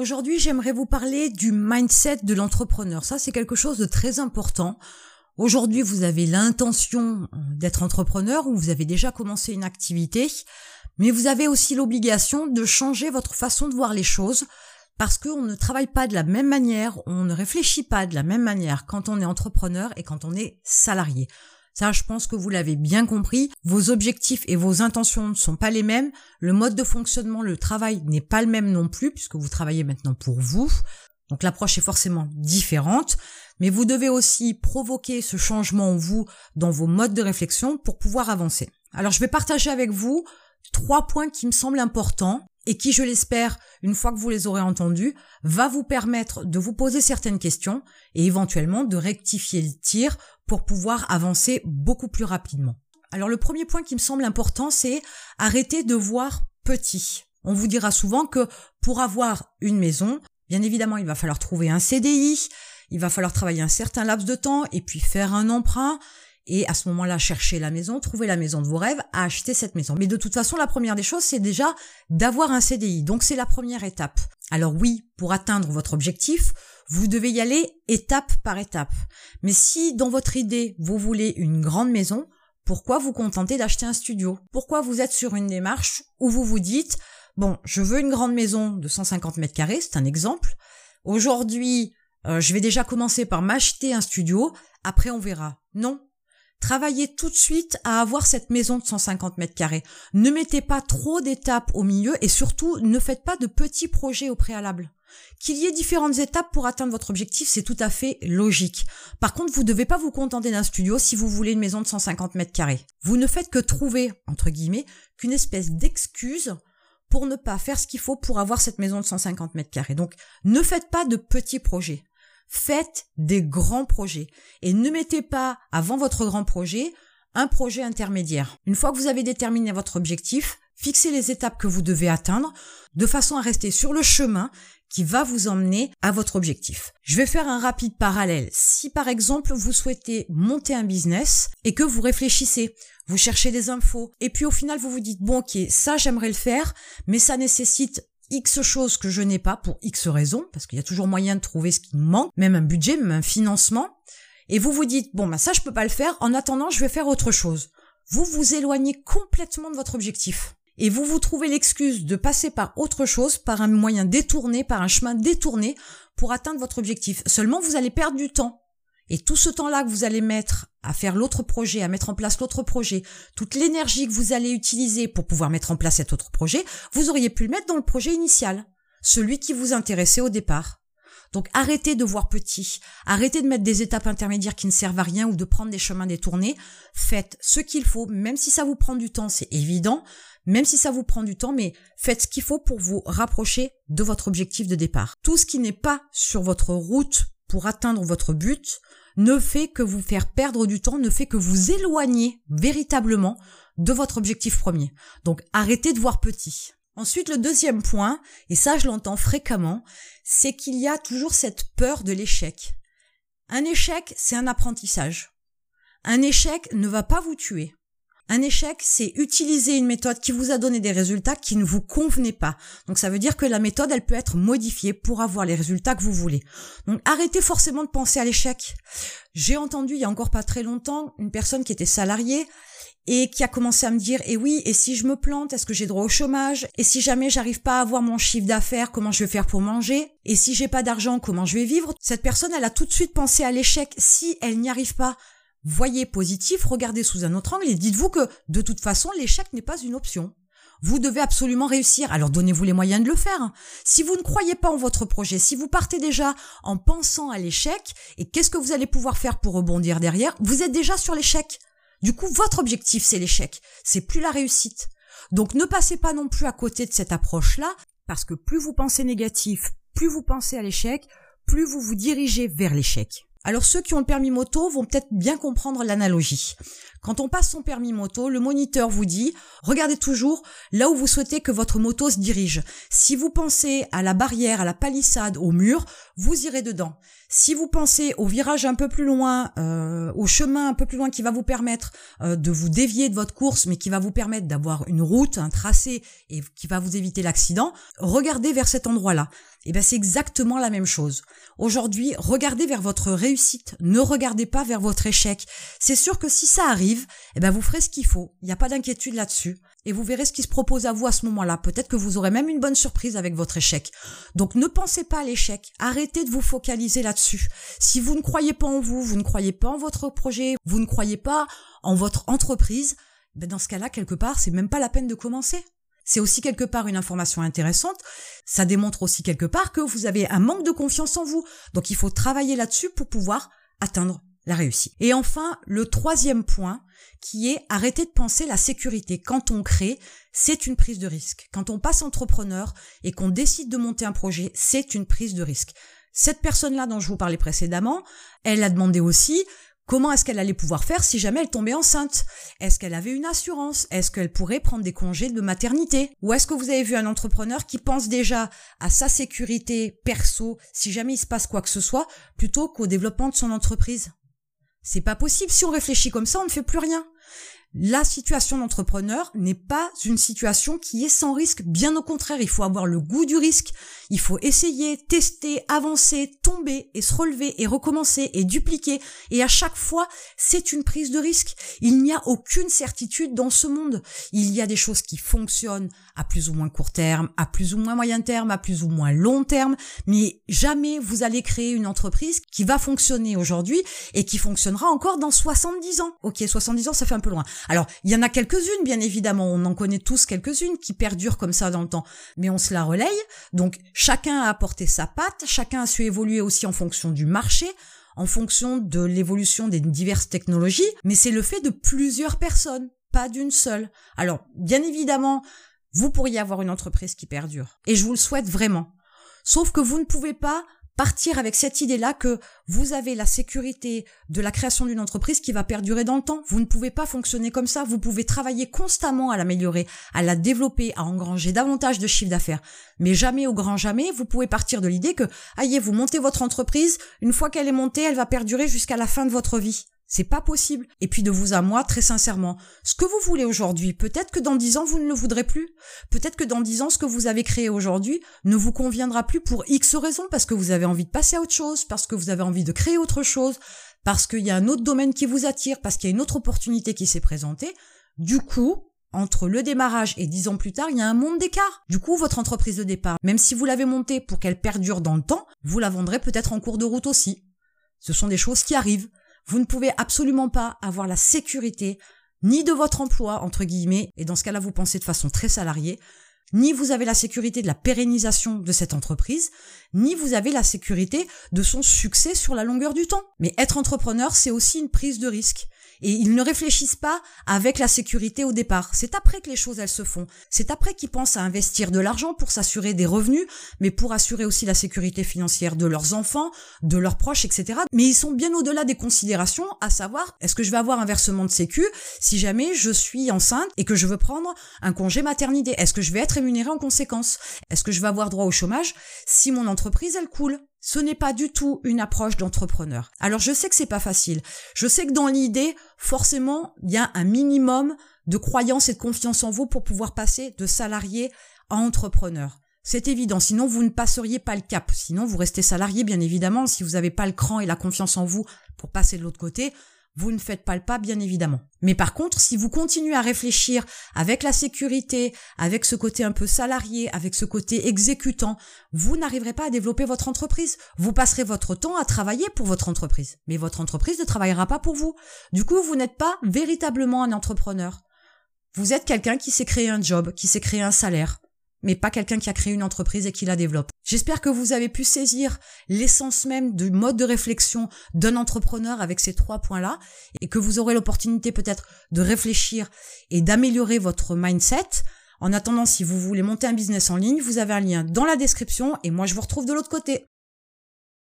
Aujourd'hui, j'aimerais vous parler du mindset de l'entrepreneur. Ça, c'est quelque chose de très important. Aujourd'hui, vous avez l'intention d'être entrepreneur ou vous avez déjà commencé une activité, mais vous avez aussi l'obligation de changer votre façon de voir les choses parce qu'on ne travaille pas de la même manière, on ne réfléchit pas de la même manière quand on est entrepreneur et quand on est salarié. Ça, je pense que vous l'avez bien compris. Vos objectifs et vos intentions ne sont pas les mêmes. Le mode de fonctionnement, le travail n'est pas le même non plus puisque vous travaillez maintenant pour vous. Donc l'approche est forcément différente, mais vous devez aussi provoquer ce changement en vous dans vos modes de réflexion pour pouvoir avancer. Alors je vais partager avec vous trois points qui me semblent importants et qui, je l'espère, une fois que vous les aurez entendus, va vous permettre de vous poser certaines questions et éventuellement de rectifier le tir pour pouvoir avancer beaucoup plus rapidement. Alors le premier point qui me semble important, c'est arrêter de voir petit. On vous dira souvent que pour avoir une maison, bien évidemment, il va falloir trouver un CDI, il va falloir travailler un certain laps de temps et puis faire un emprunt et à ce moment-là chercher la maison, trouver la maison de vos rêves, acheter cette maison. Mais de toute façon, la première des choses, c'est déjà d'avoir un CDI. Donc c'est la première étape. Alors oui, pour atteindre votre objectif, vous devez y aller étape par étape. Mais si dans votre idée, vous voulez une grande maison, pourquoi vous contenter d'acheter un studio? Pourquoi vous êtes sur une démarche où vous vous dites, bon, je veux une grande maison de 150 mètres carrés, c'est un exemple. Aujourd'hui, euh, je vais déjà commencer par m'acheter un studio, après on verra. Non, Travaillez tout de suite à avoir cette maison de 150 mètres carrés. Ne mettez pas trop d'étapes au milieu et surtout ne faites pas de petits projets au préalable. Qu'il y ait différentes étapes pour atteindre votre objectif, c'est tout à fait logique. Par contre, vous ne devez pas vous contenter d'un studio si vous voulez une maison de 150 mètres carrés. Vous ne faites que trouver, entre guillemets, qu'une espèce d'excuse pour ne pas faire ce qu'il faut pour avoir cette maison de 150 mètres carrés. Donc, ne faites pas de petits projets. Faites des grands projets et ne mettez pas avant votre grand projet un projet intermédiaire. Une fois que vous avez déterminé votre objectif, fixez les étapes que vous devez atteindre de façon à rester sur le chemin qui va vous emmener à votre objectif. Je vais faire un rapide parallèle. Si par exemple vous souhaitez monter un business et que vous réfléchissez, vous cherchez des infos et puis au final vous vous dites bon ok ça j'aimerais le faire mais ça nécessite X choses que je n'ai pas pour X raisons, parce qu'il y a toujours moyen de trouver ce qui nous manque, même un budget, même un financement, et vous vous dites, bon, bah ça je peux pas le faire, en attendant je vais faire autre chose. Vous vous éloignez complètement de votre objectif. Et vous vous trouvez l'excuse de passer par autre chose, par un moyen détourné, par un chemin détourné, pour atteindre votre objectif. Seulement, vous allez perdre du temps. Et tout ce temps-là que vous allez mettre à faire l'autre projet, à mettre en place l'autre projet, toute l'énergie que vous allez utiliser pour pouvoir mettre en place cet autre projet, vous auriez pu le mettre dans le projet initial, celui qui vous intéressait au départ. Donc arrêtez de voir petit, arrêtez de mettre des étapes intermédiaires qui ne servent à rien ou de prendre des chemins détournés, faites ce qu'il faut, même si ça vous prend du temps, c'est évident, même si ça vous prend du temps, mais faites ce qu'il faut pour vous rapprocher de votre objectif de départ. Tout ce qui n'est pas sur votre route pour atteindre votre but, ne fait que vous faire perdre du temps, ne fait que vous éloigner véritablement de votre objectif premier. Donc arrêtez de voir petit. Ensuite, le deuxième point, et ça je l'entends fréquemment, c'est qu'il y a toujours cette peur de l'échec. Un échec, c'est un apprentissage. Un échec ne va pas vous tuer. Un échec, c'est utiliser une méthode qui vous a donné des résultats qui ne vous convenaient pas. Donc ça veut dire que la méthode, elle peut être modifiée pour avoir les résultats que vous voulez. Donc arrêtez forcément de penser à l'échec. J'ai entendu il y a encore pas très longtemps une personne qui était salariée et qui a commencé à me dire "Et eh oui, et si je me plante, est-ce que j'ai droit au chômage? Et si jamais j'arrive pas à avoir mon chiffre d'affaires, comment je vais faire pour manger? Et si j'ai pas d'argent, comment je vais vivre? Cette personne, elle a tout de suite pensé à l'échec si elle n'y arrive pas voyez positif, regardez sous un autre angle et dites-vous que de toute façon l'échec n'est pas une option. Vous devez absolument réussir, alors donnez-vous les moyens de le faire. Si vous ne croyez pas en votre projet, si vous partez déjà en pensant à l'échec, et qu'est-ce que vous allez pouvoir faire pour rebondir derrière, vous êtes déjà sur l'échec. Du coup, votre objectif, c'est l'échec, c'est plus la réussite. Donc ne passez pas non plus à côté de cette approche-là, parce que plus vous pensez négatif, plus vous pensez à l'échec, plus vous vous dirigez vers l'échec. Alors ceux qui ont le permis moto vont peut-être bien comprendre l'analogie. Quand on passe son permis moto, le moniteur vous dit regardez toujours là où vous souhaitez que votre moto se dirige. Si vous pensez à la barrière, à la palissade, au mur, vous irez dedans. Si vous pensez au virage un peu plus loin, euh, au chemin un peu plus loin qui va vous permettre euh, de vous dévier de votre course, mais qui va vous permettre d'avoir une route, un tracé et qui va vous éviter l'accident, regardez vers cet endroit-là. Eh ben c'est exactement la même chose. Aujourd'hui, regardez vers votre réussite, ne regardez pas vers votre échec. C'est sûr que si ça arrive, eh ben vous ferez ce qu'il faut. Il n'y a pas d'inquiétude là-dessus. Et vous verrez ce qui se propose à vous à ce moment-là. Peut-être que vous aurez même une bonne surprise avec votre échec. Donc ne pensez pas à l'échec. Arrêtez de vous focaliser là-dessus. Si vous ne croyez pas en vous, vous ne croyez pas en votre projet, vous ne croyez pas en votre entreprise, ben dans ce cas-là, quelque part, c'est même pas la peine de commencer. C'est aussi quelque part une information intéressante. Ça démontre aussi quelque part que vous avez un manque de confiance en vous. Donc il faut travailler là-dessus pour pouvoir atteindre la réussite. Et enfin, le troisième point, qui est arrêter de penser la sécurité. Quand on crée, c'est une prise de risque. Quand on passe entrepreneur et qu'on décide de monter un projet, c'est une prise de risque. Cette personne-là dont je vous parlais précédemment, elle a demandé aussi Comment est-ce qu'elle allait pouvoir faire si jamais elle tombait enceinte? Est-ce qu'elle avait une assurance? Est-ce qu'elle pourrait prendre des congés de maternité? Ou est-ce que vous avez vu un entrepreneur qui pense déjà à sa sécurité perso si jamais il se passe quoi que ce soit plutôt qu'au développement de son entreprise? C'est pas possible. Si on réfléchit comme ça, on ne fait plus rien. La situation d'entrepreneur n'est pas une situation qui est sans risque. Bien au contraire, il faut avoir le goût du risque. Il faut essayer, tester, avancer, tomber et se relever et recommencer et dupliquer. Et à chaque fois, c'est une prise de risque. Il n'y a aucune certitude dans ce monde. Il y a des choses qui fonctionnent à plus ou moins court terme, à plus ou moins moyen terme, à plus ou moins long terme. Mais jamais vous allez créer une entreprise qui va fonctionner aujourd'hui et qui fonctionnera encore dans 70 ans. Ok, 70 ans, ça fait un peu loin. Alors, il y en a quelques-unes, bien évidemment, on en connaît tous quelques-unes qui perdurent comme ça dans le temps, mais on se la relaye. Donc, chacun a apporté sa patte, chacun a su évoluer aussi en fonction du marché, en fonction de l'évolution des diverses technologies, mais c'est le fait de plusieurs personnes, pas d'une seule. Alors, bien évidemment, vous pourriez avoir une entreprise qui perdure, et je vous le souhaite vraiment. Sauf que vous ne pouvez pas partir avec cette idée-là que vous avez la sécurité de la création d'une entreprise qui va perdurer dans le temps. Vous ne pouvez pas fonctionner comme ça. Vous pouvez travailler constamment à l'améliorer, à la développer, à engranger davantage de chiffre d'affaires. Mais jamais au grand jamais, vous pouvez partir de l'idée que, aïe, vous montez votre entreprise, une fois qu'elle est montée, elle va perdurer jusqu'à la fin de votre vie. C'est pas possible. Et puis de vous à moi, très sincèrement, ce que vous voulez aujourd'hui, peut-être que dans dix ans, vous ne le voudrez plus. Peut-être que dans dix ans, ce que vous avez créé aujourd'hui ne vous conviendra plus pour X raisons, parce que vous avez envie de passer à autre chose, parce que vous avez envie de créer autre chose, parce qu'il y a un autre domaine qui vous attire, parce qu'il y a une autre opportunité qui s'est présentée. Du coup, entre le démarrage et dix ans plus tard, il y a un monde d'écart. Du coup, votre entreprise de départ, même si vous l'avez montée pour qu'elle perdure dans le temps, vous la vendrez peut-être en cours de route aussi. Ce sont des choses qui arrivent. Vous ne pouvez absolument pas avoir la sécurité ni de votre emploi, entre guillemets, et dans ce cas-là, vous pensez de façon très salariée, ni vous avez la sécurité de la pérennisation de cette entreprise, ni vous avez la sécurité de son succès sur la longueur du temps. Mais être entrepreneur, c'est aussi une prise de risque et ils ne réfléchissent pas avec la sécurité au départ. C'est après que les choses elles se font. C'est après qu'ils pensent à investir de l'argent pour s'assurer des revenus, mais pour assurer aussi la sécurité financière de leurs enfants, de leurs proches, etc. Mais ils sont bien au-delà des considérations, à savoir est-ce que je vais avoir un versement de sécu si jamais je suis enceinte et que je veux prendre un congé maternité? Est-ce que je vais être rémunérée en conséquence Est-ce que je vais avoir droit au chômage? Si mon entreprise elle coule ce n'est pas du tout une approche d'entrepreneur. Alors je sais que c'est pas facile. Je sais que dans l'idée, forcément, il y a un minimum de croyance et de confiance en vous pour pouvoir passer de salarié à entrepreneur. C'est évident, sinon vous ne passeriez pas le cap. Sinon vous restez salarié, bien évidemment, si vous n'avez pas le cran et la confiance en vous pour passer de l'autre côté vous ne faites pas le pas, bien évidemment. Mais par contre, si vous continuez à réfléchir avec la sécurité, avec ce côté un peu salarié, avec ce côté exécutant, vous n'arriverez pas à développer votre entreprise. Vous passerez votre temps à travailler pour votre entreprise. Mais votre entreprise ne travaillera pas pour vous. Du coup, vous n'êtes pas véritablement un entrepreneur. Vous êtes quelqu'un qui s'est créé un job, qui s'est créé un salaire mais pas quelqu'un qui a créé une entreprise et qui la développe. J'espère que vous avez pu saisir l'essence même du mode de réflexion d'un entrepreneur avec ces trois points-là et que vous aurez l'opportunité peut-être de réfléchir et d'améliorer votre mindset. En attendant, si vous voulez monter un business en ligne, vous avez un lien dans la description et moi je vous retrouve de l'autre côté.